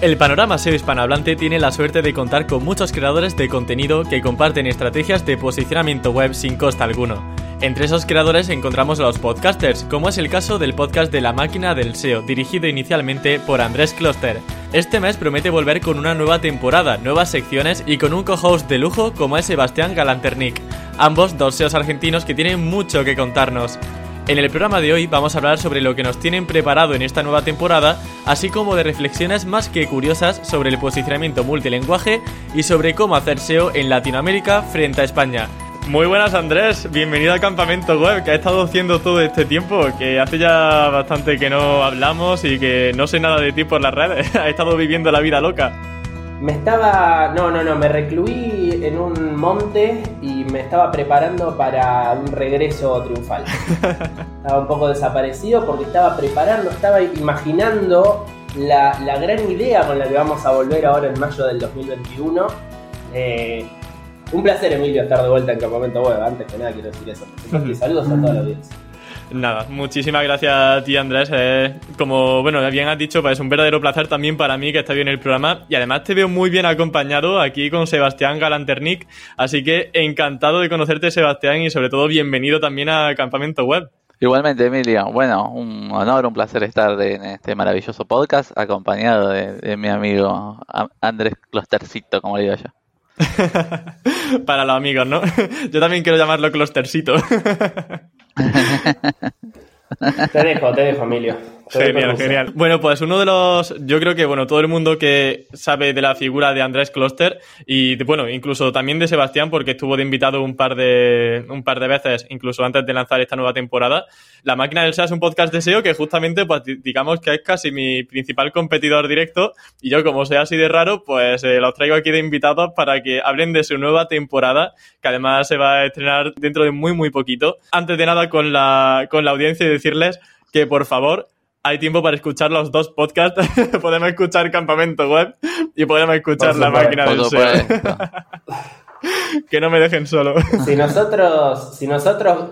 El panorama SEO hispanohablante tiene la suerte de contar con muchos creadores de contenido que comparten estrategias de posicionamiento web sin coste alguno. Entre esos creadores encontramos a los podcasters, como es el caso del podcast de la máquina del SEO, dirigido inicialmente por Andrés Kloster. Este mes promete volver con una nueva temporada, nuevas secciones y con un co-host de lujo como es Sebastián Galanternick, ambos dos SEOs argentinos que tienen mucho que contarnos. En el programa de hoy vamos a hablar sobre lo que nos tienen preparado en esta nueva temporada, así como de reflexiones más que curiosas sobre el posicionamiento multilenguaje y sobre cómo hacer SEO en Latinoamérica frente a España. Muy buenas Andrés, bienvenido al campamento web que ha estado haciendo todo este tiempo, que hace ya bastante que no hablamos y que no sé nada de ti por las redes, ha estado viviendo la vida loca. Me estaba. No, no, no, me recluí en un monte y me estaba preparando para un regreso triunfal. estaba un poco desaparecido porque estaba preparando, estaba imaginando la, gran idea con la que vamos a volver ahora en mayo del 2021. Eh, un placer, Emilio, estar de vuelta en Campamento Web. Antes que nada, quiero decir eso. saludos a toda la audiencia. Nada, muchísimas gracias a ti Andrés. como bueno, bien has dicho, pues es un verdadero placer también para mí que estés bien en el programa. Y además te veo muy bien acompañado aquí con Sebastián Galanternick. Así que encantado de conocerte, Sebastián, y sobre todo bienvenido también a Campamento Web. Igualmente, Emilio. Bueno, un honor, un placer estar en este maravilloso podcast acompañado de, mi amigo Andrés Clostercito, como le digo yo. Para los amigos, ¿no? Yo también quiero llamarlo Clostercito. te dejo, te dejo, Emilio. Genial, genial. Bueno, pues uno de los. Yo creo que, bueno, todo el mundo que sabe de la figura de Andrés Kloster y, bueno, incluso también de Sebastián, porque estuvo de invitado un par de, un par de veces, incluso antes de lanzar esta nueva temporada. La máquina del SEO es un podcast de SEO que justamente, pues digamos que es casi mi principal competidor directo. Y yo, como sea así de raro, pues eh, los traigo aquí de invitados para que hablen de su nueva temporada, que además se va a estrenar dentro de muy, muy poquito. Antes de nada, con la, con la audiencia y decirles que por favor hay tiempo para escuchar los dos podcasts. podemos escuchar Campamento Web y podemos escuchar La Máquina del SEO. que no me dejen solo. si nosotros, si nosotros,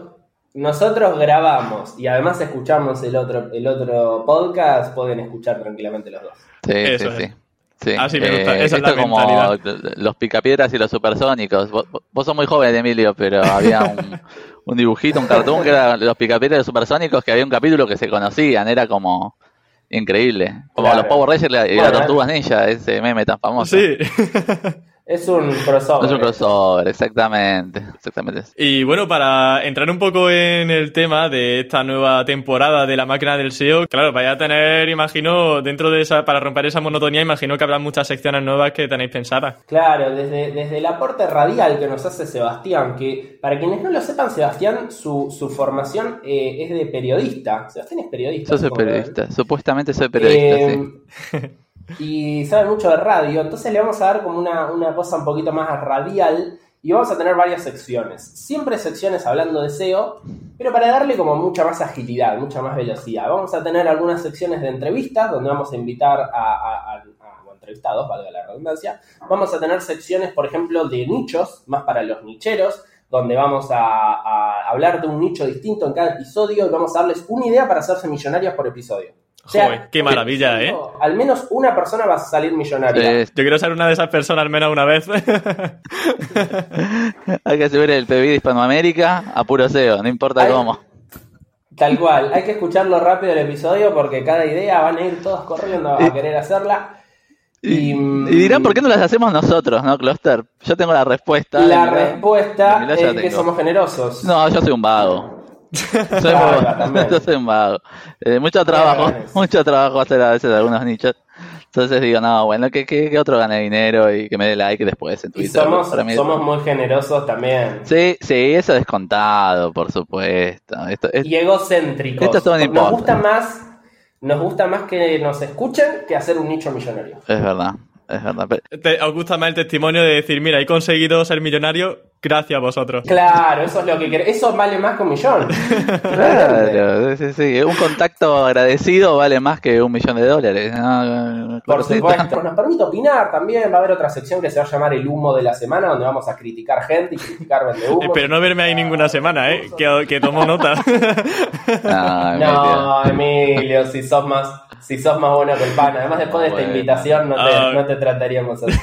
nosotros grabamos y además escuchamos el otro, el otro podcast, pueden escuchar tranquilamente los dos. Sí, sí, sí. Sí. Así me gusta. Esa es la como los picapiedras y los supersónicos. Vos, vos sos muy joven, Emilio, pero había un, un dibujito, un cartón que era los picapiedras de supersónicos, que había un capítulo que se conocían, era como increíble. Como los Power Rangers y las tortugas ninja, ese meme tan famoso. Sí. Es un crossover. Es un crossover, exactamente, exactamente. Y bueno, para entrar un poco en el tema de esta nueva temporada de la máquina del SEO, claro, vaya a tener, imagino, dentro de esa, para romper esa monotonía, imagino que habrá muchas secciones nuevas que tenéis pensadas. Claro, desde, desde el aporte radial que nos hace Sebastián, que para quienes no lo sepan, Sebastián, su, su formación eh, es de periodista. Sebastián es periodista. Yo soy periodista, supuestamente soy periodista, sí. Y sabe mucho de radio, entonces le vamos a dar como una, cosa un poquito más radial y vamos a tener varias secciones. Siempre secciones hablando de SEO, pero para darle como mucha más agilidad, mucha más velocidad. Vamos a tener algunas secciones de entrevistas donde vamos a invitar a, entrevistados, valga la redundancia. Vamos a tener secciones, por ejemplo, de nichos, más para los nicheros, donde vamos a hablar de un nicho distinto en cada episodio y vamos a darles una idea para hacerse millonarios por episodio. Joder, qué maravilla, ¿eh? Al menos una persona va a salir millonaria. Yo quiero ser una de esas personas al menos una vez. hay que subir el PBI de Hispanoamérica a puro SEO, no importa cómo. Tal cual, hay que escucharlo rápido el episodio porque cada idea van a ir todos corriendo a querer hacerla. Y, dirán, ¿por qué no las hacemos nosotros, no, Cluster? Yo tengo la respuesta. La respuesta es que somos generosos. No, yo soy un vago. Soy, un vago. Eh, mucho trabajo, mucho trabajo hacer a veces algunos nichos. Entonces digo, no, bueno, que, que, otro gane dinero y que me dé like después en Twitter. Y somos, somos muy generosos también. Sí, sí, eso descontado, por supuesto. Esto, y egocéntricos. Esto es todo Nos gusta más nos gusta más que nos escuchen que hacer un nicho millonario. Es verdad, es verdad. Te, os gusta más el testimonio de decir, mira, he conseguido ser millonario Gracias a vosotros. Claro, eso es lo que Eso vale más que un millón. claro, sí, sí. Un contacto agradecido vale más que un millón de dólares. Por supuesto. Nos permite opinar también. Va a haber otra sección que se va a llamar El humo de la semana, donde vamos a criticar gente y criticar vende humo. Pero no verme ahí ninguna semana, ¿eh? Que, que tomo nota. no, Emilio, si sos más si sos más bueno que el pan. Además, después de esta invitación no te, ah. no te trataríamos así.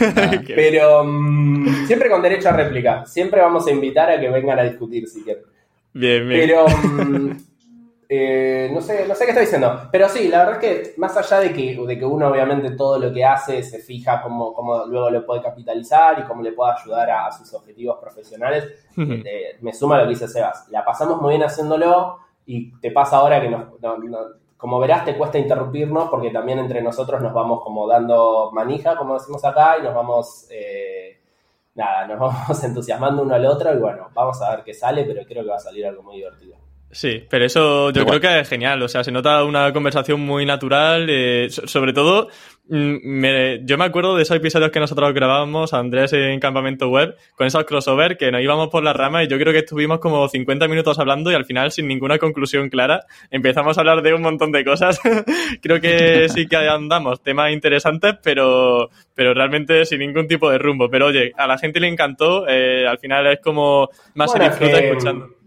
Pero mm, siempre con derecho a réplica. Siempre vamos a invitar a que vengan a discutir si quieren. Bien, bien. Pero mm, eh, no, sé, no sé qué estoy diciendo. Pero sí, la verdad es que más allá de que, de que uno obviamente todo lo que hace se fija cómo, cómo luego lo puede capitalizar y cómo le puede ayudar a, sus objetivos profesionales, eh, me suma lo que dice Sebas. La pasamos muy bien haciéndolo y te pasa ahora que nos como verás, te cuesta interrumpirnos porque también entre nosotros nos vamos como dando manija, como decimos acá, y nos vamos, eh, nada, nos vamos entusiasmando uno al otro y bueno, vamos a ver qué sale, pero creo que va a salir algo muy divertido. Sí, pero eso yo creo que es genial. O sea, se nota una conversación muy natural. Eh, sobre todo, mm, yo me acuerdo de esos episodios que nosotros grabábamos, Andrés en Campamento Web, con esos crossover que nos íbamos por la rama y yo creo que estuvimos como 50 minutos hablando y al final sin ninguna conclusión clara empezamos a hablar de un montón de cosas. creo que sí que andamos temas interesantes, pero, pero realmente sin ningún tipo de rumbo. Pero oye, a la gente le encantó. Eh, al final es como más se disfruta escuchando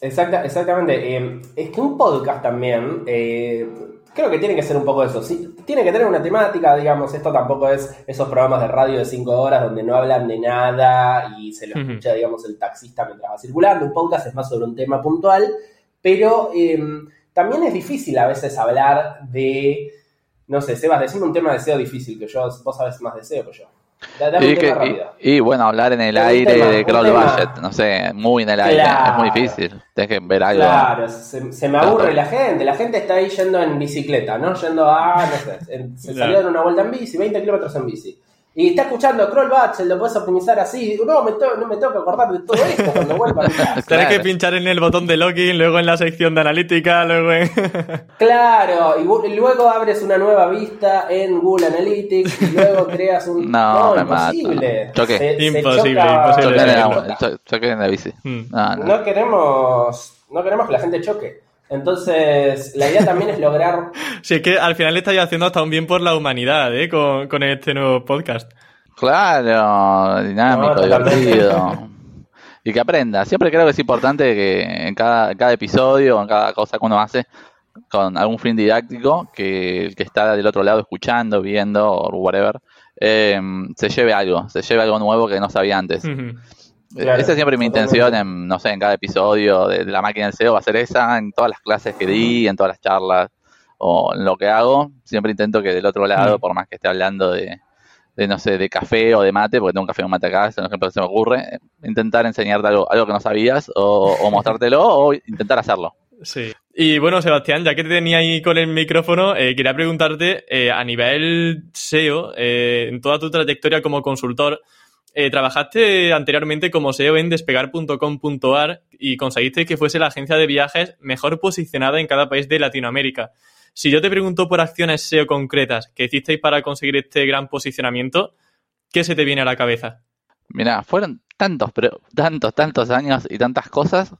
Exacta, exactamente. Eh, es que un podcast también, eh, creo que tiene que ser un poco eso. Sí, tiene que tener una temática, digamos. Esto tampoco es esos programas de radio de cinco horas donde no hablan de nada y se lo escucha, digamos, el taxista mientras va circulando. Un podcast es más sobre un tema puntual, pero em, también es difícil a veces hablar de. No sé, Sebas, decime un tema de SEO difícil, que yo, vos sabes más de SEO que yo. Y, bueno, hablar en el aire de crowd budget, no sé, muy en el aire, es muy difícil. Tienes que ver algo. Claro, se, me aburre la gente. La gente está ahí yendo en bicicleta, ¿no? Yendo a, no sé, se salió a dar una vuelta en bici, 20 kilómetros en bici. Y está escuchando Crawl Batch, lo puedes optimizar así. No, me no me tengo que acordar de todo esto cuando vuelva a Tienes que pinchar en el botón de login, luego en la sección de analítica, luego en... claro, y, luego abres una nueva vista en Google Analytics y luego creas un... No, no imposible. Choque. imposible, imposible. Choque en la bici. Hmm. no queremos... No queremos que la gente choque. Entonces, la idea también es lograr... Sí, es que al final le estáis haciendo hasta un bien por la humanidad, ¿eh? Con, este nuevo podcast. Claro, dinámico, divertido. y que aprenda. Siempre creo que es importante que en cada, cada episodio, en cada cosa que uno hace, con algún fin didáctico, que el que está del otro lado escuchando, viendo o whatever, eh, se lleve algo, se lleve algo nuevo que no sabía antes. Esa es siempre mi intención, en, no sé, en cada episodio de, la máquina del SEO va a ser esa, en todas las clases que di, en todas las charlas o en lo que hago, siempre intento que del otro lado, por más que esté hablando de, no sé, de café o de mate, porque tengo un café o un mate acá, eso ejemplo se me ocurre, intentar enseñarte algo, algo que no sabías o, mostrártelo o intentar hacerlo. Sí. Y bueno, Sebastián, ya que te tenía ahí con el micrófono, eh, quería preguntarte, eh, a nivel SEO, eh, en toda tu trayectoria como consultor, eh, trabajaste anteriormente como SEO en despegar.com.ar y conseguiste que fuese la agencia de viajes mejor posicionada en cada país de Latinoamérica. Si yo te pregunto por acciones SEO concretas que hicisteis para conseguir este gran posicionamiento, ¿qué se te viene a la cabeza? Mira, fueron tantos, pero tantos, tantos años y tantas cosas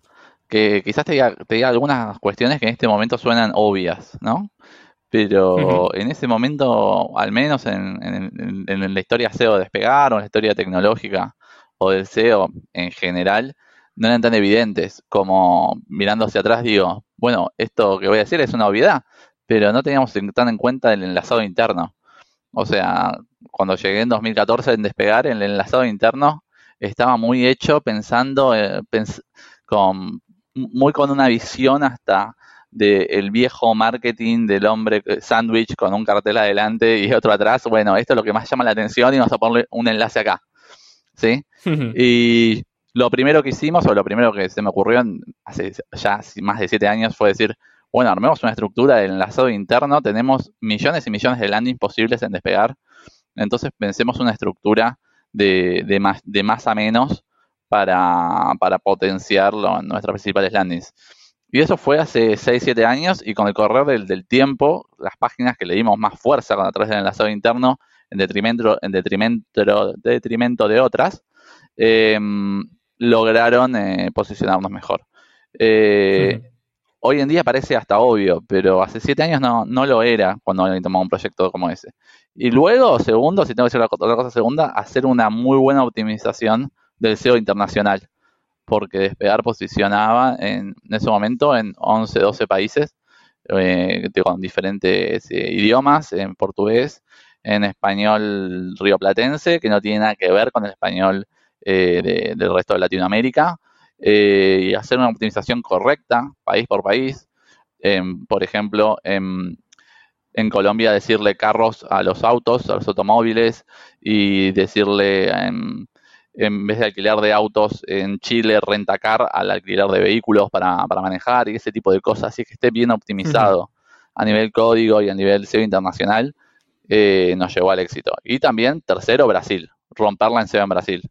que quizás te te diga algunas cuestiones que en este momento suenan obvias, ¿no? Pero en ese momento, al menos en, la historia SEO despegar o en la historia tecnológica o del SEO en general, no eran tan evidentes como mirando hacia atrás digo, bueno, esto que voy a decir es una obviedad, pero no teníamos tan en cuenta el enlazado interno. O sea, cuando llegué en 2014 en despegar, el enlazado interno estaba muy hecho pensando, eh, con, muy con una visión hasta del viejo marketing del hombre sándwich con un cartel adelante y otro atrás. Bueno, esto es lo que más llama la atención y vamos a ponerle un enlace acá. ¿Sí? y lo primero que hicimos, o lo primero que se me ocurrió hace ya más de siete años, fue decir, bueno, armemos una estructura de enlazado interno, tenemos millones y millones de landings posibles en despegar, entonces pensemos una estructura de, de, más, de más a menos para, para potenciarlo en nuestras principales landings. Y eso fue hace 6, 7 años y con el correr del, tiempo, las páginas que le dimos más fuerza con a través del enlazado interno en detrimento, en detrimento, detrimento de otras, em, lograron eh, posicionarnos mejor. Eh, hoy en día parece hasta obvio, pero hace 7 años no, no lo era cuando alguien tomaba un proyecto como ese. Y luego, segundo, si tengo que decir otra cosa segunda, hacer una muy buena optimización del SEO internacional porque Despegar posicionaba en, ese momento en 11, 12 países eh, con diferentes eh, idiomas, en portugués, en español rioplatense, que no tiene nada que ver con el español eh, del resto de Latinoamérica, y hacer una optimización correcta, país por país. por ejemplo, en, en Colombia decirle carros a los autos, a los automóviles, y decirle en vez de alquiler de autos en Chile, rentacar al alquiler de vehículos para, manejar y ese tipo de cosas, así que esté bien optimizado a nivel código y a nivel SEO internacional, eh, nos llevó al éxito. Y también, tercero, Brasil, romperla en SEO en Brasil.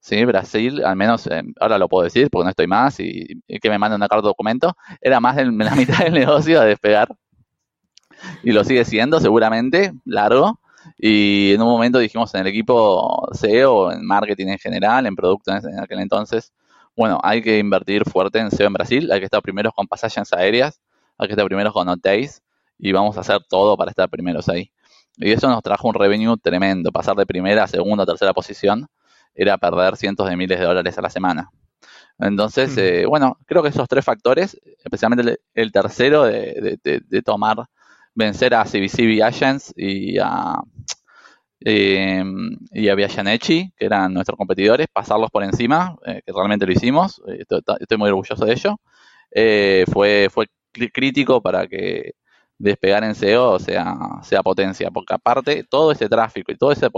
Sí, Brasil, al menos eh, ahora lo puedo decir porque no estoy más y, que me manden una carta de documento, era más de la mitad del negocio de despegar. Y lo sigue siendo seguramente, largo, y en un momento dijimos en el equipo SEO, en marketing en general, en producto en aquel entonces, bueno, hay que invertir fuerte en SEO en Brasil, hay que estar primeros con pasajes aéreas, hay que estar primeros con hotéis y vamos a hacer todo para estar primeros ahí. Y eso nos trajo un revenue tremendo, pasar de primera a segunda o tercera posición era perder cientos de miles de dólares a la semana. Entonces, eh, bueno, creo que esos tres factores, especialmente el, tercero de, de tomar vencer a CBCB Agents y a, eh, y a que eran nuestros competidores, pasarlos por encima, eh, que realmente lo hicimos, eh, estoy, muy orgulloso de ello. Fue, fue crítico para que despegar en SEO sea, sea potencia, porque aparte todo ese tráfico y todo ese,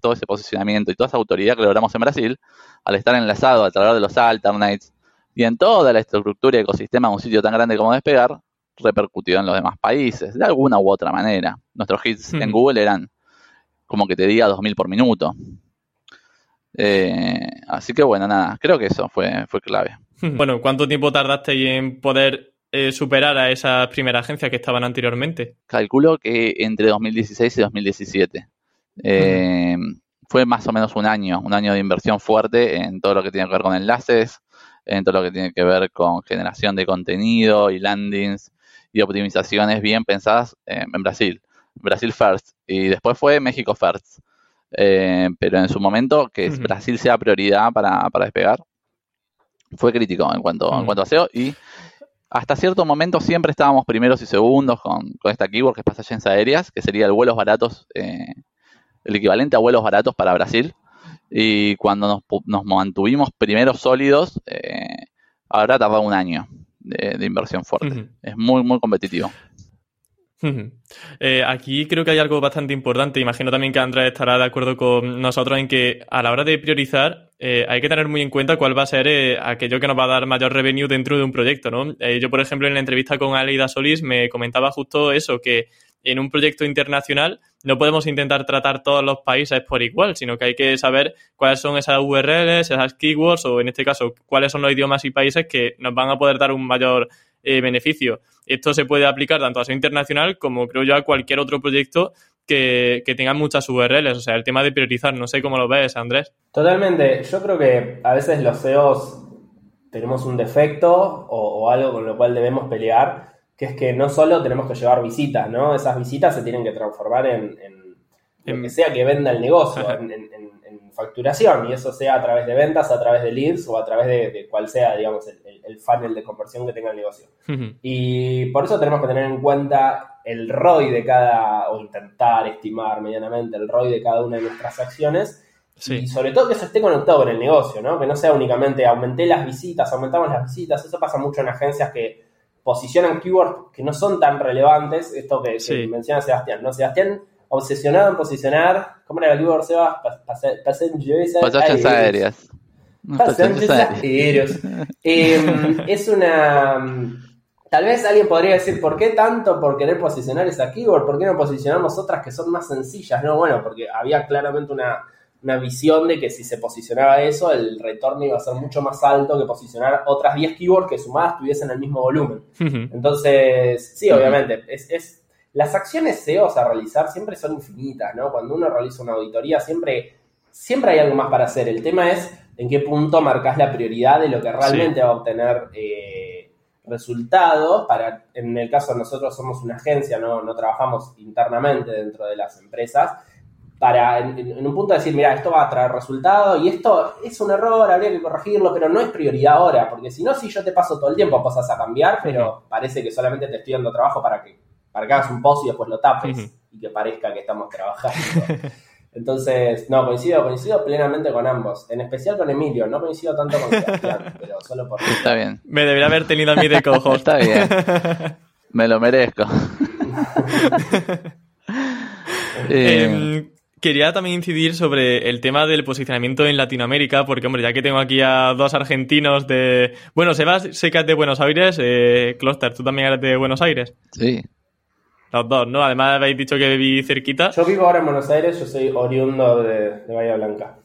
todo ese posicionamiento y toda esa autoridad que logramos en Brasil, al estar enlazado a través de los alternates y en toda la estructura y ecosistema de un sitio tan grande como despegar, repercutió en los demás países, de alguna u otra manera. Nuestros hits en Google eran como que te diga 2000 por minuto. Eh, así que bueno, nada, creo que eso fue, fue clave. Bueno, ¿cuánto tiempo tardaste en poder eh, superar a esas primeras agencias que estaban anteriormente? Calculo que entre 2016 y 2017. Eh, fue más o menos un año, un año de inversión fuerte en todo lo que tiene que ver con enlaces, en todo lo que tiene que ver con generación de contenido y landings y optimizaciones bien pensadas eh, en Brasil. Brasil First. Y después fue México First. Eh, pero en su momento, que Brasil sea prioridad para, despegar, fue crítico en cuanto, en cuanto a SEO. Y hasta cierto momento siempre estábamos primeros y segundos con, esta keyword que es pasajes aéreas, que sería el vuelos baratos, eh, el equivalente a vuelos baratos para Brasil. Y cuando nos, nos mantuvimos primeros sólidos, ahora tardado un año de, inversión fuerte. Es muy, muy competitivo. Eh, aquí creo que hay algo bastante importante. Imagino también que Andrés estará de acuerdo con nosotros en que a la hora de priorizar eh, hay que tener muy en cuenta cuál va a ser eh, aquello que nos va a dar mayor revenue dentro de un proyecto. ¿no? yo, por ejemplo, en la entrevista con Aleida Solís me comentaba justo eso, que en un proyecto internacional no podemos intentar tratar todos los países por igual, sino que hay que saber cuáles son esas URLs, esas keywords o en este caso cuáles son los idiomas y países que nos van a poder dar un mayor eh, beneficio. Esto se puede aplicar tanto a SEO internacional como creo yo a cualquier otro proyecto que, que tenga muchas URLs. O sea, el tema de priorizar, no sé cómo lo ves, Andrés. Totalmente. Yo creo que a veces los SEOs tenemos un defecto o, o algo con lo cual debemos pelear que es que no solo tenemos que llevar visitas, ¿no? Esas visitas se tienen que transformar en, en lo que sea que venda el negocio, en, facturación, y eso sea a través de ventas, a través de leads o a través de, cual sea, digamos, el, funnel de conversión que tenga el negocio. Y por eso tenemos que tener en cuenta el ROI de cada, o intentar estimar medianamente el ROI de cada una de nuestras acciones. Y sobre todo que eso esté conectado con el negocio, ¿no? Que no sea únicamente aumenté las visitas, aumentamos las visitas. Eso pasa mucho en agencias que posicionan keywords que no son tan relevantes, esto que, menciona Sebastián, ¿no? Sebastián obsesionado en posicionar, ¿cómo era el keyword, Sebas? Pasajes aéreas. Pasajes aéreos. Em, es una... Tal vez alguien podría decir, ¿por qué tanto por querer posicionar esa keyword? ¿Por qué no posicionamos otras que son más sencillas? No, bueno, porque había claramente una, visión de que si se posicionaba eso, el retorno iba a ser mucho más alto que posicionar otras 10 keywords que sumadas tuviesen el mismo volumen. Entonces, sí, obviamente, es, las acciones SEO a realizar siempre son infinitas, ¿no? Cuando uno realiza una auditoría, siempre, siempre hay algo más para hacer. El tema es en qué punto marcas la prioridad de lo que realmente va a obtener. Eh, resultados. Para, en el caso de nosotros somos una agencia, no, no trabajamos internamente dentro de las empresas. Para en, un punto decir, mira, esto va a traer resultados y esto es un error, habría que corregirlo, pero no es prioridad ahora, porque si no, si yo te paso todo el tiempo cosas a cambiar, pero parece que solamente te estoy dando trabajo para que, para que hagas un post y después lo tapes y que parezca que estamos trabajando. Entonces, no, coincido, coincido plenamente con ambos. En especial con Emilio, no coincido tanto con Sebastián, pero solo por... Está bien. Me debería haber tenido a mí de cojo. Está bien. Me lo merezco. Em, quería también incidir sobre el tema del posicionamiento en Latinoamérica, porque, hombre, ya que tengo aquí a dos argentinos de... Bueno, Sebas, sé que es de Buenos Aires. Eh, Cluster, ¿tú también eres de Buenos Aires? Sí. Los dos, ¿no? Además habéis dicho que viví cerquita. Yo vivo ahora en Buenos Aires, yo soy oriundo de, Bahía Blanca.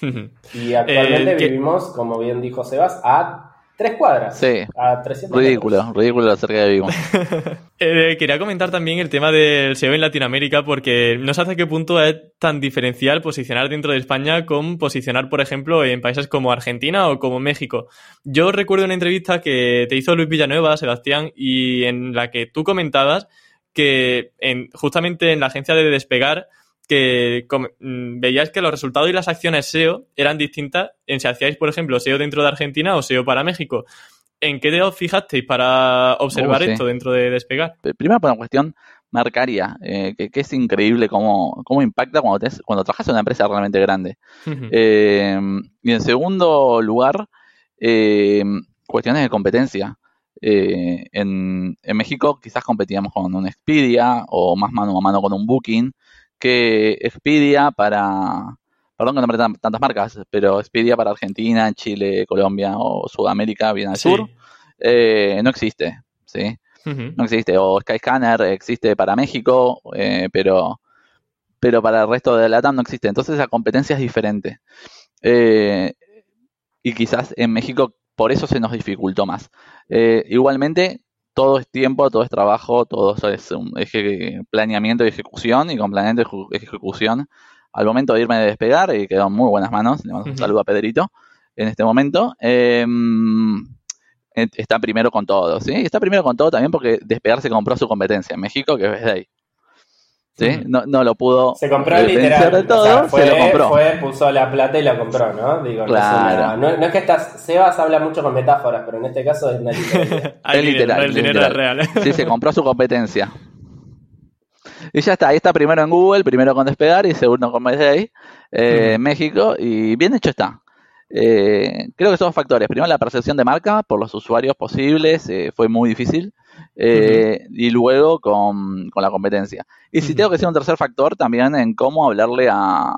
y actualmente eh, vivimos, como bien dijo Sebas, a tres cuadras. Sí. A 300 Ridículo, ridículo cerca de vivimos. eh, quería comentar también el tema del SEO en Latinoamérica porque no sé hasta qué punto es tan diferencial posicionar dentro de España con posicionar, por ejemplo, en países como Argentina o como México. Yo recuerdo una entrevista que te hizo Luis Villanueva, Sebastián, y en la que tú comentabas que en, justamente en la agencia de despegar que mm, veíais que los resultados y las acciones SEO eran distintas en si hacíais, por ejemplo, SEO dentro de Argentina o SEO para México. ¿En qué os fijasteis para observar esto dentro de Despegar? Primero por una cuestión marcaria, eh, que, es increíble cómo, cómo impacta cuando, cuando trabajas en una empresa realmente grande. Eh, y en segundo lugar, eh, cuestiones de competencia. Eh, en, México quizás competíamos con un Expedia o más mano a mano con un Booking que Expedia para, perdón que no tantas marcas, pero Expedia para Argentina, Chile, Colombia o Sudamérica, bien al sur, eh, no existe, ¿sí? No existe. O Skyscanner existe para México, eh, pero, pero para el resto de la TAM no existe. Entonces la competencia es diferente. y quizás en México por eso se nos dificultó más. Eh, igualmente, todo es tiempo, todo es trabajo, todo es un eje, planeamiento y ejecución, y con planeamiento y ejecución, al momento de irme de despegar, y quedó en muy buenas manos, le mando un saludo a Pedrito en este momento, em, está primero con todo, ¿sí? Está primero con todo también porque despegar se compró su competencia en México, que es de ahí. ¿Sí? No, no lo pudo se compró literal. De todo, fue, se lo compró. Fue, puso la plata y lo compró, ¿no? Digo, claro. no, es, que estás, Sebas habla mucho con metáforas, pero en este caso es una literalidad. es literal. el dinero es real. sí, se compró su competencia. Y ya está, ahí está primero en Google, primero con Despegar y segundo con Mayday, eh, México, y bien hecho está. Eh, creo que son dos factores. Primero, la percepción de marca por los usuarios posibles eh, fue muy difícil. Eh, y luego con, la competencia. Y si tengo que decir un tercer factor, también en cómo hablarle a,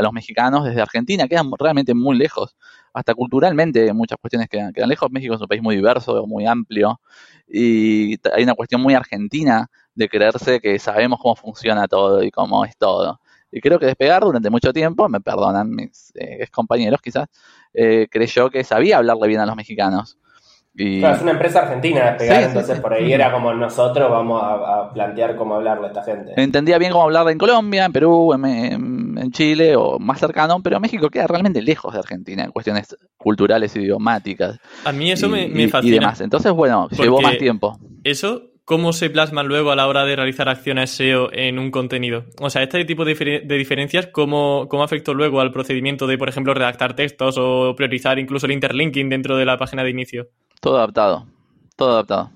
los mexicanos desde Argentina, quedan realmente muy lejos, hasta culturalmente muchas cuestiones quedan, quedan lejos. México es un país muy diverso, muy amplio, y hay una cuestión muy argentina de creerse que sabemos cómo funciona todo y cómo es todo. Y creo que Despegar durante mucho tiempo, me perdonan mis eh, compañeros quizás, eh, creyó que sabía hablarle bien a los mexicanos. Claro, es una empresa argentina despegar, entonces por ahí era como nosotros vamos a, plantear cómo hablarle a esta gente. Entendía bien cómo hablarle en Colombia, en Perú, en, Chile o más cercano, pero México queda realmente lejos de Argentina en cuestiones culturales, idiomáticas. A mí eso me, fascina. Y demás. Entonces, bueno, llevó más tiempo. Eso cómo se plasman luego a la hora de realizar acciones SEO en un contenido. O sea, este tipo de, diferencias, ¿cómo, ¿cómo, afectó luego al procedimiento de, por ejemplo, redactar textos o priorizar incluso el interlinking dentro de la página de inicio? Todo adaptado, todo adaptado.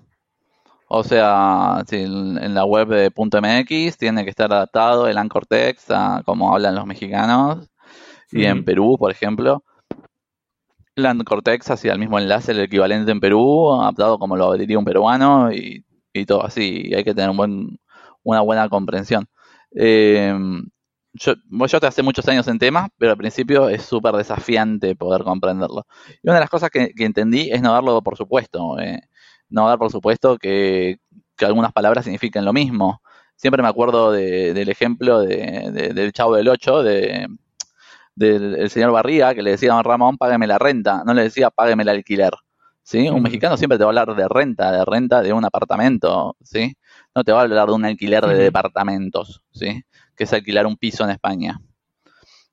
O sea, si en la web de .mx tiene que estar adaptado el anchor text a como hablan los mexicanos. Y en Perú, por ejemplo, el anchor text hacia el mismo enlace, el equivalente en Perú, adaptado como lo diría un peruano y, todo así. hay que tener una buena comprensión. Eh, yo, yo te hace muchos años en tema, pero al principio es súper desafiante poder comprenderlo. Y una de las cosas que, entendí es no darlo por supuesto. Eh, no dar por supuesto que, algunas palabras signifiquen lo mismo. Siempre me acuerdo del ejemplo del Chavo del Ocho, de, del señor Barriga, que le decía a Ramón, págueme la renta, no le decía págueme el alquiler. ¿Sí? Un mexicano siempre te va a hablar de renta, de renta de un apartamento, ¿sí? No te va a hablar de un alquiler de departamentos, ¿sí? Que es alquilar un piso en España.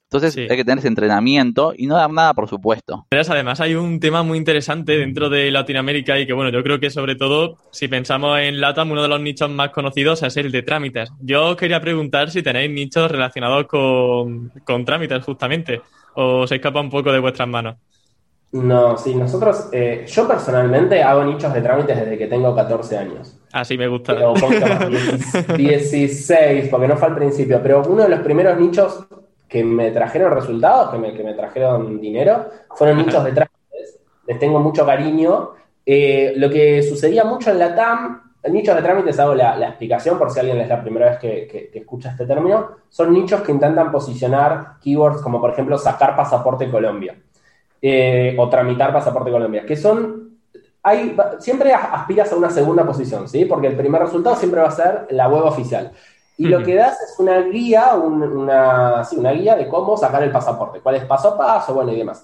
Entonces hay que tener ese entrenamiento y no dar nada por supuesto. Pero además hay un tema muy interesante dentro de Latinoamérica y que bueno, yo creo que sobre todo si pensamos en LATAM, uno de los nichos más conocidos es el de trámites. Yo quería preguntar si tenéis nichos relacionados con, con trámites justamente o se escapa un poco de vuestras manos. No, sí, nosotros, eh, yo personalmente hago nichos de trámites desde que tengo 14 años. Así me gusta. 16, porque no fue al principio, pero uno de los primeros nichos que me trajeron resultados, que me, que me trajeron dinero, fueron nichos de trámites. Les tengo mucho cariño. Eh, lo que sucedía mucho en la TAM, nichos de trámites hago la, explicación por si alguien es la primera vez que, escucha este término, son nichos que intentan posicionar keywords como por ejemplo sacar pasaporte Colombia. Eh, o tramitar pasaporte Colombia, que son, hay, siempre aspiras a una segunda posición, ¿sí? Porque el primer resultado siempre va a ser la web oficial. Y lo que das es una guía, una, sí, una guía de cómo sacar el pasaporte, cuál es paso a paso, bueno, y demás.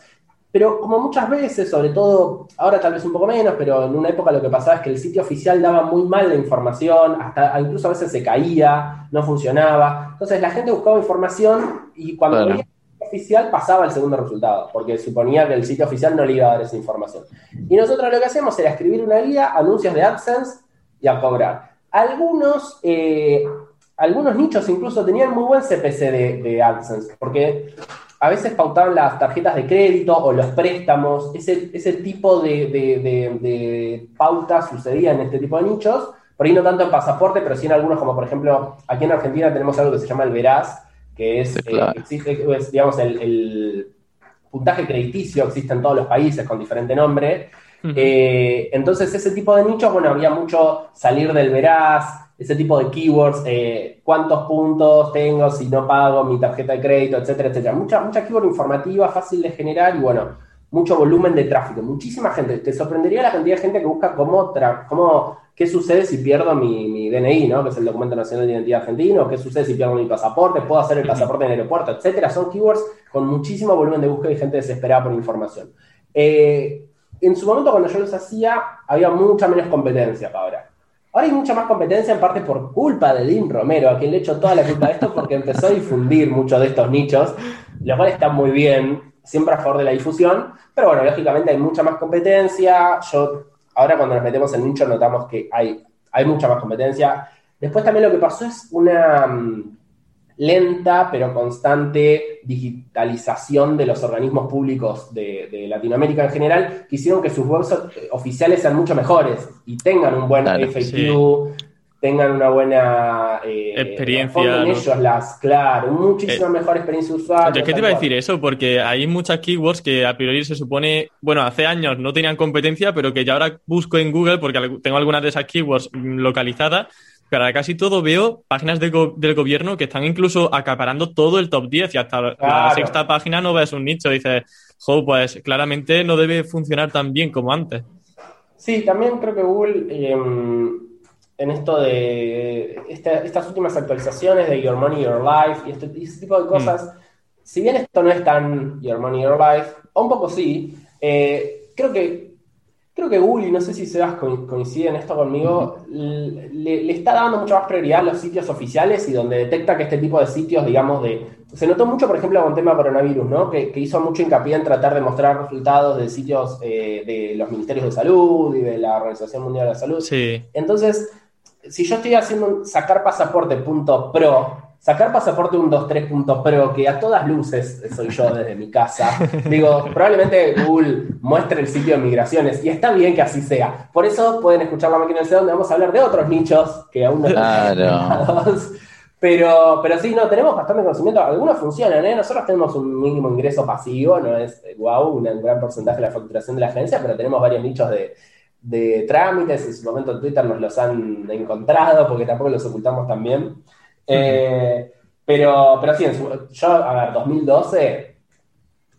Pero como muchas veces, sobre todo, ahora tal vez un poco menos, pero en una época lo que pasaba es que el sitio oficial daba muy mal la información, hasta incluso a veces se caía, no funcionaba. Entonces la gente buscaba información y cuando oficial pasaba el segundo resultado, porque suponía que el sitio oficial no le iba a dar esa información. Y nosotros lo que hacemos era escribir una guía, anuncios de AdSense y a cobrar. Algunos, eh, algunos nichos incluso tenían muy buen CPC de, AdSense, porque a veces pautaban las tarjetas de crédito o los préstamos, ese, ese tipo de, de, pautas sucedía en este tipo de nichos, por ahí no tanto en pasaporte, pero sí en algunos, como por ejemplo, aquí en Argentina tenemos algo que se llama el Veraz, que es, eh, digamos, el, puntaje crediticio existe en todos los países con diferente nombre. Eh, entonces, ese tipo de nichos, bueno, había mucho salir del veraz, ese tipo de keywords, eh, cuántos puntos tengo si no pago mi tarjeta de crédito, etcétera, etcétera. Mucha, mucha keyword informativa, fácil de generar y bueno, mucho volumen de tráfico. Muchísima gente. Te sorprendería la cantidad de gente que busca cómo, cómo ¿Qué sucede si pierdo mi, DNI, ¿no? que es el documento nacional de identidad argentino? ¿Qué sucede si pierdo mi pasaporte? ¿Puedo hacer el pasaporte en el aeropuerto? Etcétera. Son keywords con muchísimo volumen de búsqueda y gente desesperada por información. Eh, en su momento, cuando yo los hacía, había mucha menos competencia ahora. Ahora hay mucha más competencia, en parte por culpa de Dean Romero, a quien le echo toda la culpa de esto, porque empezó a difundir muchos de estos nichos, lo cual está muy bien, siempre a favor de la difusión, pero bueno, lógicamente hay mucha más competencia. Yo Ahora cuando nos metemos en nicho notamos que hay, hay mucha más competencia. Después también lo que pasó es una mm, lenta pero constante digitalización de los organismos públicos de, Latinoamérica en general, que hicieron que sus webs oficiales sean mucho mejores y tengan un buen FAQ, tengan una buena eh, experiencia. En ellos las, claro, muchísima eh, mejor experiencia usuaria. Yo es que te iba a decir eso, porque hay muchas keywords que a priori se supone, bueno, hace años no tenían competencia, pero que ya ahora busco en Google, porque tengo algunas de esas keywords localizadas, pero ahora casi todo veo páginas del gobierno que están incluso acaparando todo el top 10 y hasta la sexta página no ves un nicho. Dices, jo, pues claramente no debe funcionar tan bien como antes. Sí, también creo que Google... Em, en esto de estas últimas actualizaciones de Your Money, Your Life y este, ese tipo de cosas, mm. si bien esto no es tan Your Money, Your Life, o un poco sí, eh, creo que creo que Google, y no sé si Sebas coincide en esto conmigo, le, está dando mucha más prioridad a los sitios oficiales y donde detecta que este tipo de sitios, digamos, de... Se notó mucho, por ejemplo, con el tema coronavirus, ¿no? Que, hizo mucho hincapié en tratar de mostrar resultados de sitios eh, de los ministerios de salud y de la Organización Mundial de la Salud. Sí. Entonces, si yo estoy haciendo un sacar pasaporte punto pro, sacar pasaporte un 23.pro, que a todas luces soy yo desde mi casa, digo, probablemente Google muestre el sitio de migraciones y está bien que así sea. Por eso pueden escuchar la máquina de donde vamos a hablar de otros nichos que aún no claro. Pero, pero sí, no, tenemos bastante conocimiento. Algunos funcionan, ¿eh? Nosotros tenemos un mínimo ingreso pasivo, no es wow, un gran porcentaje de la facturación de la agencia, pero tenemos varios nichos de, de trámites, en su momento en Twitter nos los han encontrado, porque tampoco los ocultamos también. Eh, pero, pero sí, yo, a ver, 2012,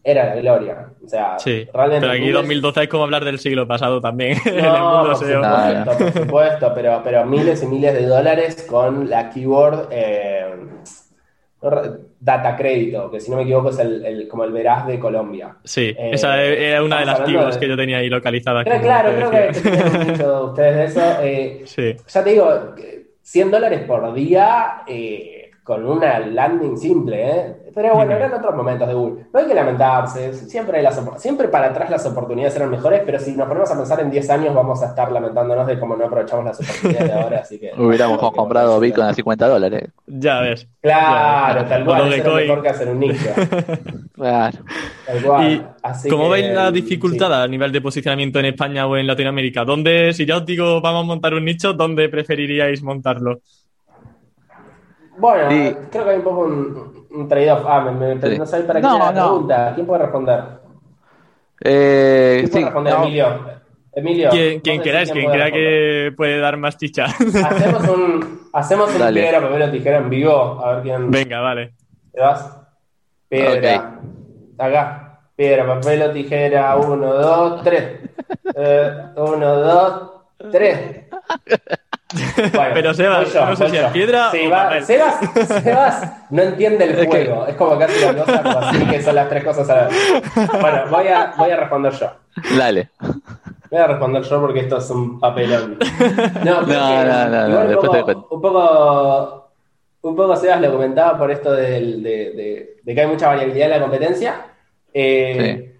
era la gloria. O sea, sí, realmente. Pero aquí 2012 es como hablar del siglo pasado también. No, por, supuesto, por supuesto, pero, pero miles y miles de dólares con la keyword eh, data crédito, que si no me equivoco es el, como el veraz de Colombia. Sí, eh, esa era una de las keywords que yo tenía ahí localizada. claro, creo que, mucho ustedes de eso. Eh, sí. Ya te digo, 100 dólares por día. Eh, con una landing simple, ¿eh? Pero bueno, eran otros momentos de Google. No hay que lamentarse, siempre, las, siempre para atrás las oportunidades eran mejores, pero si nos ponemos a pensar en 10 años vamos a estar lamentándonos de cómo no aprovechamos las oportunidades de ahora, así que... Hubiéramos comprado Bitcoin a 50 dólares. Ya ves. Claro, tal cual, es mejor que hacer un nicho. claro. Tal cual. ¿Cómo veis la dificultad a nivel de posicionamiento en España o en Latinoamérica? ¿Dónde, si yo os digo vamos a montar un nicho, ¿dónde preferiríais montarlo? Bueno, creo que hay un poco un, trade-off. Ah, me, no sabes para qué no, la pregunta. ¿Quién puede responder? Eh, ¿Quién puede responder, Emilio? Emilio. Quien, queráis, quien crea que puede dar más chicha. Hacemos un, hacemos un piedra, papel o tijera en vivo. A ver quién. Venga, vale. ¿Te vas? Piedra. Acá. Piedra, papel o tijera. Uno, dos, tres. Eh, uno, dos, tres. Pero Sebas, no sé si es piedra o Sebas, no entiende el juego. Es como que hace la cosa así, que son las tres cosas a la vez. Bueno, voy a, voy a responder yo. Dale. Voy a responder yo porque esto es un papelón. No, no, no, no, un, poco, un, poco, un poco Sebas lo comentaba por esto de, de, de, que hay mucha variabilidad en la competencia. Eh, sí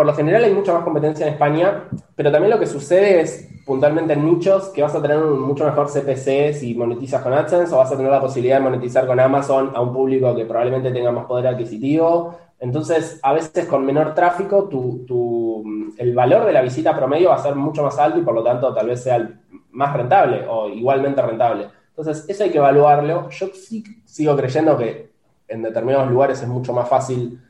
por lo general hay mucha más competencia en España, pero también lo que sucede es puntualmente en nichos que vas a tener un mucho mejor CPC si monetizas con AdSense o vas a tener la posibilidad de monetizar con Amazon a un público que probablemente tenga más poder adquisitivo. Entonces, a veces con menor tráfico, tu, el valor de la visita promedio va a ser mucho más alto y por lo tanto tal vez sea más rentable o igualmente rentable. Entonces, eso hay que evaluarlo. Yo sí sigo creyendo que en determinados lugares es mucho más fácil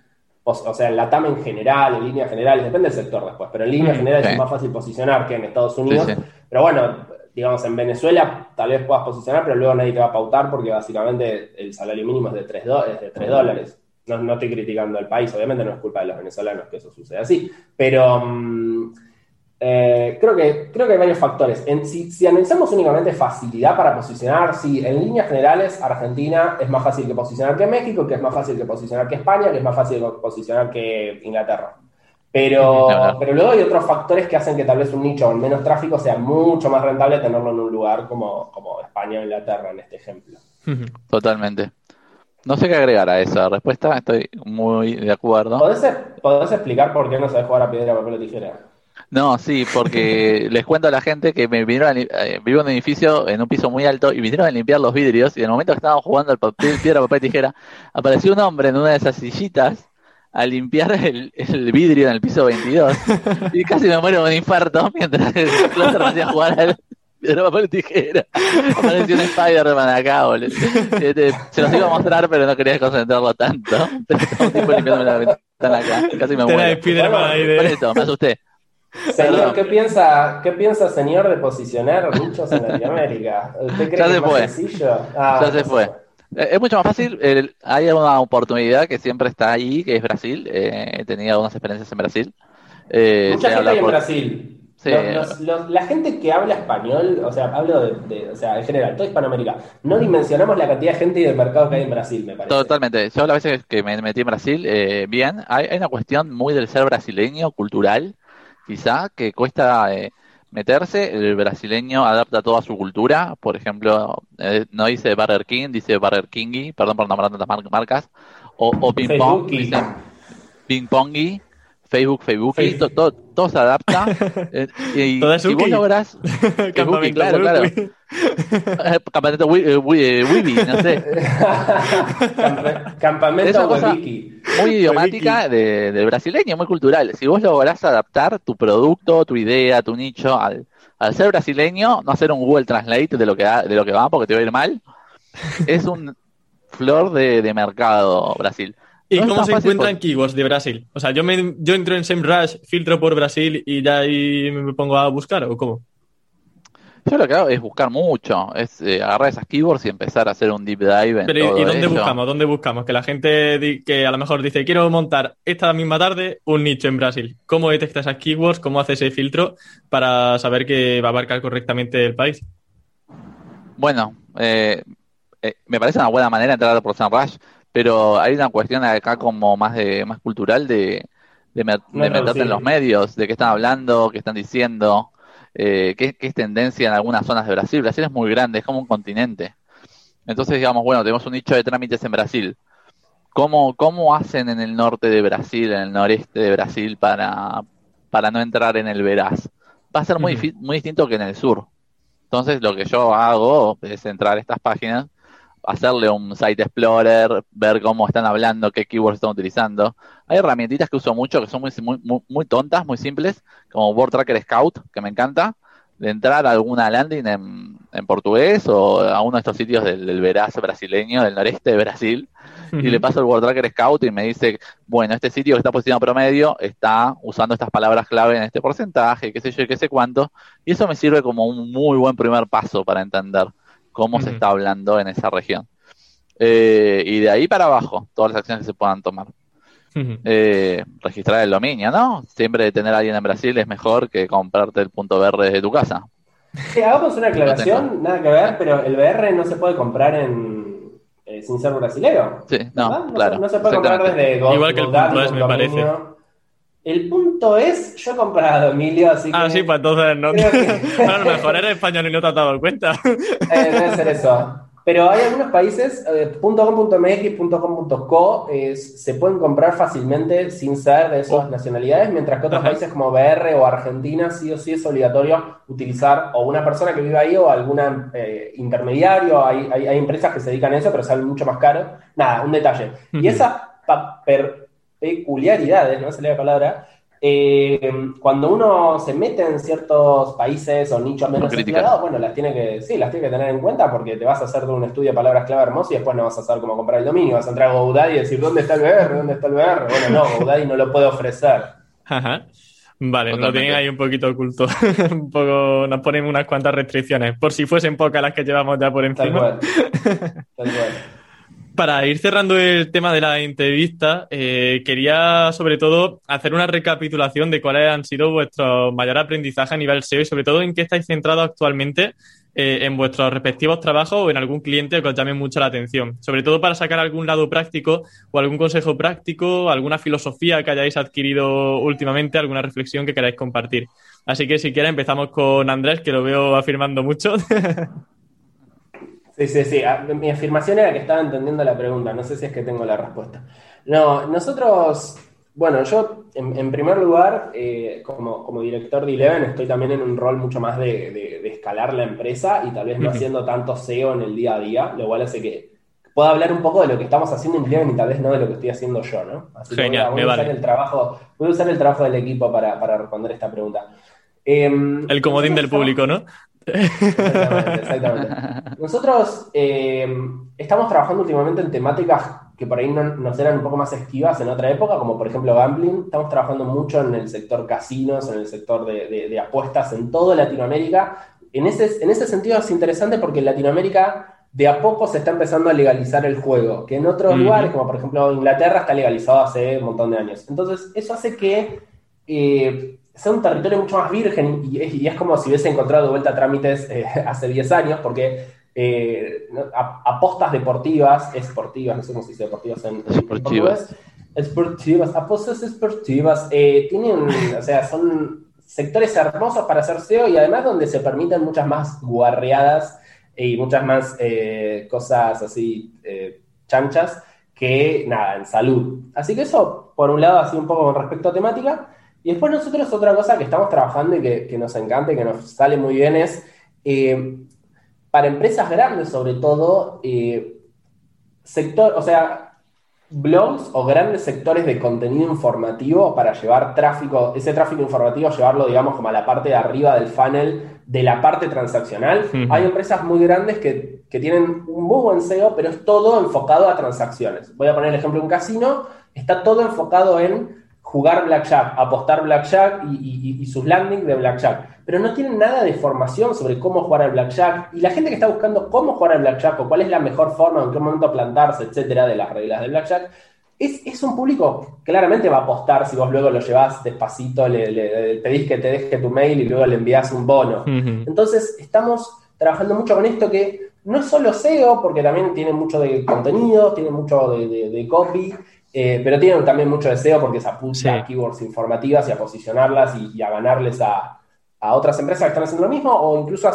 o sea, en la TAM en general, en líneas generales, depende del sector después, pero en líneas mm, generales es más fácil posicionar que en Estados Unidos. Pero bueno, digamos, en Venezuela tal vez puedas posicionar, pero luego nadie te va a pautar porque básicamente el salario mínimo es de 3, de 3 dólares. No, no, estoy criticando al país, obviamente no es culpa de los venezolanos que eso suceda así, pero... Mm, eh, creo, que, creo que hay varios factores. si, analizamos únicamente facilidad para posicionar, sí, en líneas generales, Argentina es más fácil que posicionar que México, que es más fácil que posicionar que España, que es más fácil que posicionar que Inglaterra. Pero, pero luego hay otros factores que hacen que tal vez un nicho con menos tráfico sea mucho más rentable tenerlo en un lugar como, como España o Inglaterra, en este ejemplo. Totalmente. No sé qué agregar a esa respuesta, estoy muy de acuerdo. ¿Podés, ¿podés explicar por qué no sabes jugar a piedra, papel o tijera? No, sí, porque les cuento a la gente que me vinieron a, eh, vivo en un edificio en un piso muy alto y vinieron a limpiar los vidrios y en el momento que estábamos jugando al papel, piedra, papel, tijera, apareció un hombre en una de esas sillitas a limpiar el, vidrio en el piso 22 y casi me muero de un infarto mientras el me hacía jugar al piedra, papel, tijera. Apareció un Spider-Man acá, boludo. Este, se los iba a mostrar, pero no quería concentrarlo tanto. Pero tipo limpiando la ventana acá, casi me muero. Por eso, me asusté. Señor, ¿qué piensa, ¿qué piensa, señor, de posicionar nichos en Latinoamérica? ¿Usted cree que es más sencillo? Ah, ya se fue. Eh, es mucho más fácil. hay una oportunidad que siempre está ahí, que es Brasil. Eh, he tenido algunas experiencias en Brasil. Eh, Mucha gente hay en Brasil. la gente que habla español, o sea, hablo de, o sea, en general, toda Hispanoamérica, no dimensionamos la cantidad de gente y del mercado que hay en Brasil, me parece. Totalmente. Yo las veces que me metí en Brasil, bien, hay, hay, una cuestión muy del ser brasileño, cultural, quizá, que cuesta eh, meterse. El brasileño adapta toda su cultura. Por ejemplo, eh, no dice Burger King, dice Burger Kingy, perdón por nombrar tantas marcas. O, o Ping Pong, dicen Ping Pongy. Facebook, Facebook, todo, todo, se adapta. Eh, y, y vos lográs. Campamento claro, claro. Campamento Wibi, no sé. Campamento Wiki. Muy idiomática de, del brasileño, muy cultural. Si vos lográs adaptar tu producto, tu idea, tu nicho al, al ser brasileño, no hacer un Google Translate de lo que, de lo que va porque te va a ir mal, es un flor de, de mercado Brasil. ¿Y cómo se encuentran keywords de Brasil? O sea, yo, me, yo entro en SEMrush, filtro por Brasil y ya ahí me pongo a buscar, ¿o cómo? Yo lo que hago es buscar mucho, es eh, agarrar esas keywords y empezar a hacer un deep dive. En Pero ¿y dónde buscamos? ¿Dónde buscamos? Que la gente que a lo mejor dice, quiero montar esta misma tarde un nicho en Brasil. ¿Cómo detecta esas keywords? ¿Cómo hace ese filtro para saber que va a abarcar correctamente el país? Bueno, eh, eh, me parece una buena manera de entrar por SEMrush, pero hay una cuestión acá como más de más cultural de, de, meterte en los medios, de qué están hablando, qué están diciendo eh, que, es tendencia en algunas zonas de Brasil. Brasil es muy grande, es como un continente. Entonces, digamos, bueno, tenemos un nicho de trámites en Brasil. ¿Cómo, cómo hacen en el norte de Brasil, en el noreste de Brasil, para, para no entrar en el veraz? Va a ser muy, muy distinto que en el sur. Entonces, lo que yo hago es entrar a estas páginas hacerle un site explorer, ver cómo están hablando, qué keywords están utilizando. Hay herramientitas que uso mucho que son muy, muy, muy tontas, muy simples, como Word Tracker Scout, que me encanta, de entrar a alguna landing en, en portugués o a uno de estos sitios del, veraz brasileño, del noreste de Brasil, y le paso el Word Tracker Scout y me dice, bueno, este sitio que está posicionado promedio está usando estas palabras clave en este porcentaje, qué sé yo, qué sé cuánto, y eso me sirve como un muy buen primer paso para entender cómo se está hablando en esa región. Eh, y de ahí para abajo, todas las acciones que se puedan tomar. Eh, registrar el dominio, ¿no? Siempre tener a alguien en Brasil es mejor que comprarte el punto BR desde tu casa. hagamos una aclaración, nada que ver, pero el BR no se puede comprar en eh, sin ser brasilero. Sí, no, claro. no se puede comprar desde Igual que el punto es, me parece. El punto es, yo he comprado, Emilio, así ah, que... Ah, sí, pues entonces no... a lo mejor eres español y no te has dado cuenta. Eh, debe ser eso. Pero hay algunos países, eh, .com.mx, .com.co, se pueden comprar fácilmente sin ser de esas oh. nacionalidades, mientras que otros países como BR o Argentina sí o sí es obligatorio utilizar o una persona que vive ahí o algún eh, intermediario. Hay, hay, empresas que se dedican a eso, pero salen mucho más caro. Nada, un detalle. Y esa peculiaridades, no se la palabra, eh, cuando uno se mete en ciertos países o nichos menos explorados, bueno, las tiene que, sí, las tiene que tener en cuenta porque te vas a hacer de un estudio de palabras clave hermoso y después no vas a saber cómo comprar el dominio. Vas a entrar a GoDaddy y decir, ¿dónde está el BR? ¿Dónde está el BR? Bueno, no, GoDaddy no lo puede ofrecer. Ajá. Vale, lo tienen ahí un poquito oculto. un poco, nos ponen unas cuantas restricciones, por si fuesen pocas las que llevamos ya por encima. Tal cual. Tal cual. Para ir cerrando el tema de la entrevista, eh, quería sobre todo hacer una recapitulación de cuáles han sido vuestros mayores aprendizajes a nivel SEO y sobre todo en qué estáis centrados actualmente eh, en vuestros respectivos trabajos o en algún cliente que os llame mucho la atención. Sobre todo para sacar algún lado práctico o algún consejo práctico, alguna filosofía que hayáis adquirido últimamente, alguna reflexión que queráis compartir. Así que si quieres empezamos con Andrés, que lo veo afirmando mucho. Sí, sí, sí. Ah, mi afirmación era que estaba entendiendo la pregunta. No sé si es que tengo la respuesta. No, nosotros, bueno, yo en, primer lugar, eh, como, director de Eleven, estoy también en un rol mucho más de, escalar la empresa y tal vez no haciendo tanto SEO en el día a día, lo cual hace que pueda hablar un poco de lo que estamos haciendo en Eleven y tal vez no de lo que estoy haciendo yo, ¿no? Así que voy, a, usar el trabajo, voy a usar el trabajo del equipo para, responder esta pregunta. Em, el comodín del público, ¿no? Exactamente, Nosotros eh, estamos trabajando últimamente en temáticas que por ahí nos eran un poco más esquivas en otra época, como por ejemplo gambling. Estamos trabajando mucho en el sector casinos, en el sector de, apuestas en toda Latinoamérica. En ese, en ese sentido es interesante porque en Latinoamérica de a poco se está empezando a legalizar el juego, que en otros lugares, como por ejemplo Inglaterra, está legalizado hace un montón de años. Entonces, eso hace que eh, sea un territorio mucho más virgen y es, como si hubiese encontrado de vuelta trámites eh, hace 10 años, porque eh, apostas deportivas, esportivas, no sé cómo se dice deportivas en, esportivas. esportivas, apostas esportivas, eh, tienen, o sea, son sectores hermosos para hacer SEO y además donde se permiten muchas más guarreadas y muchas más cosas así chanchas que nada, en salud. Así que eso, por un lado, así un poco con respecto a temática. Y después nosotros otra cosa que estamos trabajando y que, nos encanta y que nos sale muy bien es, eh, para empresas grandes sobre todo, eh, sector, o sea, blogs o grandes sectores de contenido informativo para llevar tráfico, ese tráfico informativo, llevarlo, digamos, como a la parte de arriba del funnel de la parte transaccional. Hay empresas muy grandes que, que, tienen un muy buen SEO, pero es todo enfocado a transacciones. Voy a poner el ejemplo de un casino, está todo enfocado en jugar blackjack, apostar blackjack y, sus landings de blackjack. Pero no tienen nada de formación sobre cómo jugar al blackjack. Y la gente que está buscando cómo jugar al blackjack o cuál es la mejor forma, en qué momento plantarse, etcétera, de las reglas del blackjack, es, un público que claramente va a apostar si vos luego lo llevas despacito, le, pedís que te deje tu mail y luego le envías un bono. Entonces, estamos trabajando mucho con esto que no es solo SEO, porque también tiene mucho de contenido, tiene mucho de copy, eh, pero tienen también mucho deseo porque se apunta a keywords informativas y a posicionarlas y, a ganarles a, otras empresas que están haciendo lo mismo, o incluso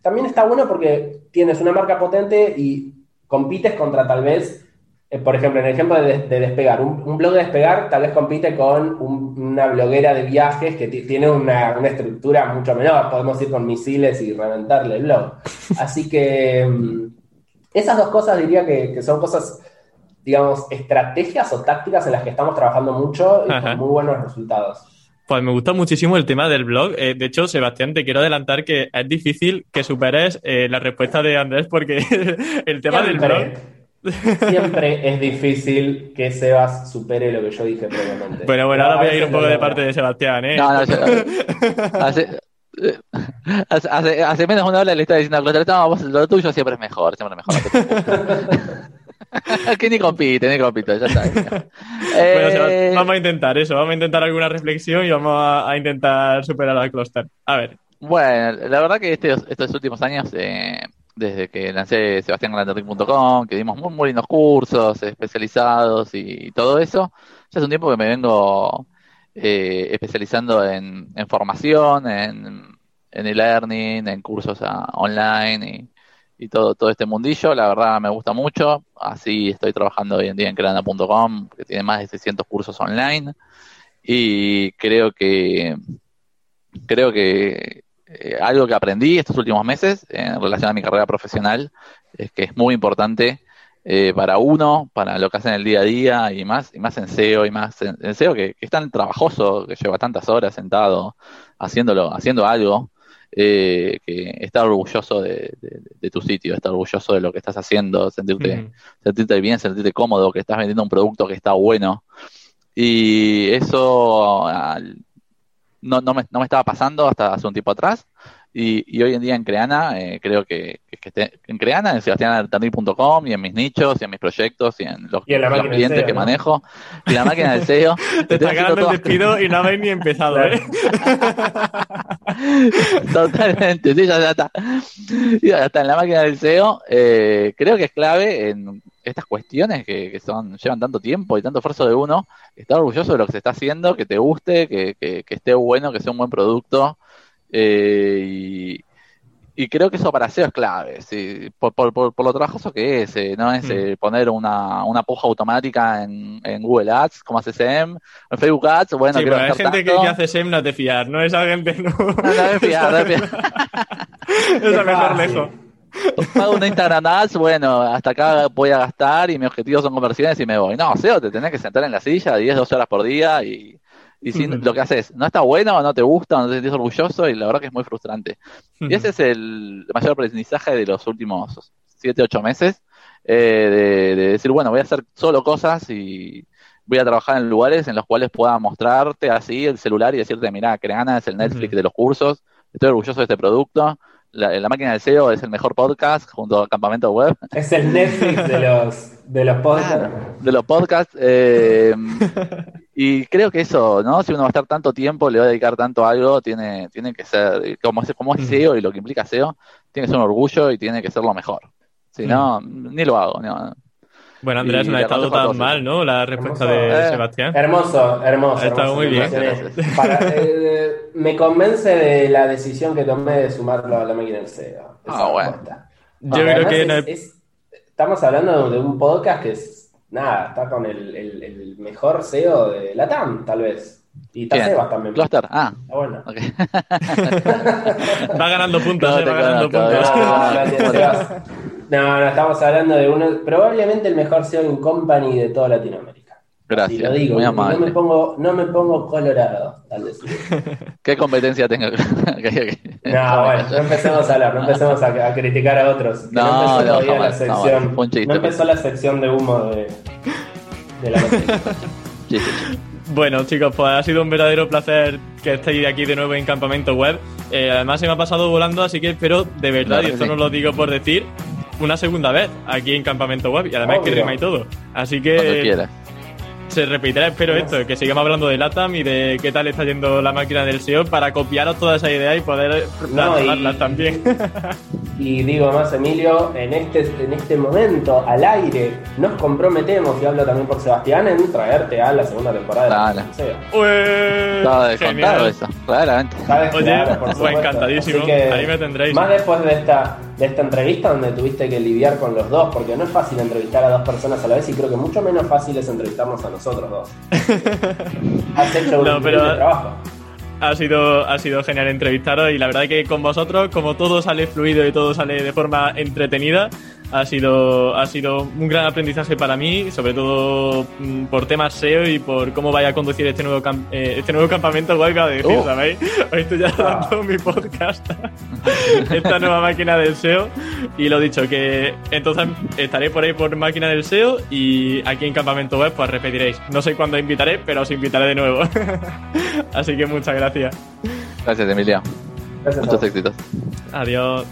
también está bueno porque tienes una marca potente y compites contra tal vez, eh, por ejemplo, en el ejemplo de, Despegar, un, blog de Despegar tal vez compite con una bloguera de viajes que tiene una, estructura mucho menor, podemos ir con misiles y reventarle el blog. Así que mm, esas dos cosas diría que son cosas digamos, estrategias o tácticas en las que estamos trabajando mucho y con muy buenos resultados. Pues me gusta muchísimo el tema del blog. Eh, de hecho, Sebastián, te quiero adelantar que es difícil que superes eh, la respuesta de Andrés porque el tema del blog... Siempre es difícil que Sebas supere lo que yo dije previamente. Bueno, bueno, ahora voy a ir un poco de parte de Sebastián, ¿eh? No, no, hace, hace, hace, menos una hora le estaba diciendo, lo tuyo siempre es mejor, siempre es mejor. que ni compite, ni compite, ya está. Eh, vamos a intentar eso, vamos a intentar alguna reflexión y vamos a, intentar superar al clúster. A ver. Bueno, la verdad que estos, estos últimos años, eh, desde que lancé sebastiangalanterric.com, que dimos muy, muy lindos cursos especializados y todo eso, ya hace un tiempo que me vengo eh, especializando en, formación, en, en e-learning, en cursos online y y todo, todo este mundillo. La verdad me gusta mucho. Así estoy trabajando hoy en día en Crana.com, que tiene más de 600 cursos online. Y creo que, creo que eh, algo que aprendí estos últimos meses en relación a mi carrera profesional es que es muy importante eh, para uno, para lo que hace en el día a día y más, y más en SEO y más en, SEO que, que, es tan trabajoso, que lleva tantas horas sentado haciéndolo, haciendo algo, eh, que estar orgulloso de, tu sitio, estar orgulloso de lo que estás haciendo, sentirte, sentirte bien, sentirte cómodo, que estás vendiendo un producto que está bueno. Y eso no, no, me, no me estaba pasando hasta hace un tiempo atrás. Y, hoy en día en Creana, eh, creo que, que, en Creana, en sebastianalternil.com y en mis nichos y en mis proyectos y en los, clientes que manejo y la máquina del SEO. Te está ganando el despido y no habéis ni empezado, ¿eh? Totalmente, sí, ya, está. Ya está en la máquina del SEO. Eh, creo que es clave en estas cuestiones que, son llevan tanto tiempo y tanto esfuerzo de uno, estar orgulloso de lo que se está haciendo, que te guste, que, que esté bueno, que sea un buen producto eh, y, creo que eso para SEO es clave, por, por, por, lo trabajoso que es, eh, no es mm. eh, poner una, una puja automática en, en, Google Ads, como hace SEM, en Facebook Ads, bueno, sí, pero hay gente que, hace SEM no de fiar, no esa gente no. No, no fiar, no es de fiar. es mejor lejos. Pago una Instagram Ads, bueno, hasta acá voy a gastar y mi objetivo son conversiones y me voy. No, SEO, te tenés que sentar en la silla 10, 12 horas por día y, y si lo que haces no está bueno, no te gusta, no te sientes orgulloso, y la verdad que es muy frustrante. Y ese es el mayor aprendizaje de los últimos 7, 8 meses, eh, de, decir, bueno, voy a hacer solo cosas y voy a trabajar en lugares en los cuales pueda mostrarte así el celular y decirte, mira, Creana es el Netflix de los cursos, estoy orgulloso de este producto, la, máquina del SEO es el mejor podcast junto al campamento web. Es el Netflix de los, de los podcasts. de los podcasts. Eh, y creo que eso, ¿no? Si uno va a estar tanto tiempo, le va a dedicar tanto a algo, tiene, tiene que ser, como es, como es SEO y lo que implica SEO, tiene que ser un orgullo y tiene que ser lo mejor. Si no, ni lo hago. No. Bueno, Andrés, no ha estado tan mal, ¿no? La respuesta de eh, Sebastián. Hermoso, hermoso. Ha estado muy bien. Eh, me convence de la decisión que tomé de sumarlo a la máquina del SEO. Ah, bueno. Yo creo que... estamos hablando de un podcast que es, nada, está con el, el, mejor SEO de la TAM, tal vez. Y está Sebas también. Cluster, ah. Está bueno. va ganando puntos, eh, va ganando puntos. No, no, estamos hablando de uno, probablemente el mejor SEO in company de toda Latinoamérica. Gracias. lo digo, muy amable. No me pongo, no me pongo colorado, tal vez. ¿Qué competencia tengo? no, bueno, no empecemos a hablar, no empecemos a, criticar a otros. No, no, empezó la sección. No, empezó la sección de humo de, de la Bueno, chicos, pues ha sido un verdadero placer que estéis aquí de nuevo en Campamento Web. Eh, además, se me ha pasado volando, así que espero de verdad, y esto no lo digo por decir, una segunda vez aquí en Campamento Web. Y además que rima y todo. Así que se repetirá, espero esto, que sigamos hablando de LATAM y de qué tal está yendo la máquina del SEO para copiaros toda esa idea y poder no, también. Y digo más, Emilio, en este, en este momento, al aire, nos comprometemos, y hablo también por Sebastián, en traerte a la segunda temporada de SEO. Estaba descontado eso, claramente. Oye, pues encantadísimo, ahí me tendréis. Más después de esta, de esta entrevista donde tuviste que lidiar con los dos, porque no es fácil entrevistar a dos personas a la vez y creo que mucho menos fácil es entrevistarnos a nosotros nosotros dos. Has hecho un no, pero... trabajo ha sido, ha sido genial entrevistaros y la verdad que con vosotros, como todo sale fluido y todo sale de forma entretenida, ha sido, ha sido un gran aprendizaje para mí, sobre todo mm, por temas SEO y por cómo vaya a conducir este nuevo, eh, este nuevo campamento web, a decir, oh. ¿sabéis? Hoy estoy ya ah. dando mi podcast, esta nueva máquina del SEO. Y lo dicho, que entonces estaré por ahí por máquina del SEO y aquí en campamento web pues repetiréis. No sé cuándo invitaré, pero os invitaré de nuevo. Así que muchas gracias. Gracias, Emilia. Gracias Muchos éxitos. Adiós.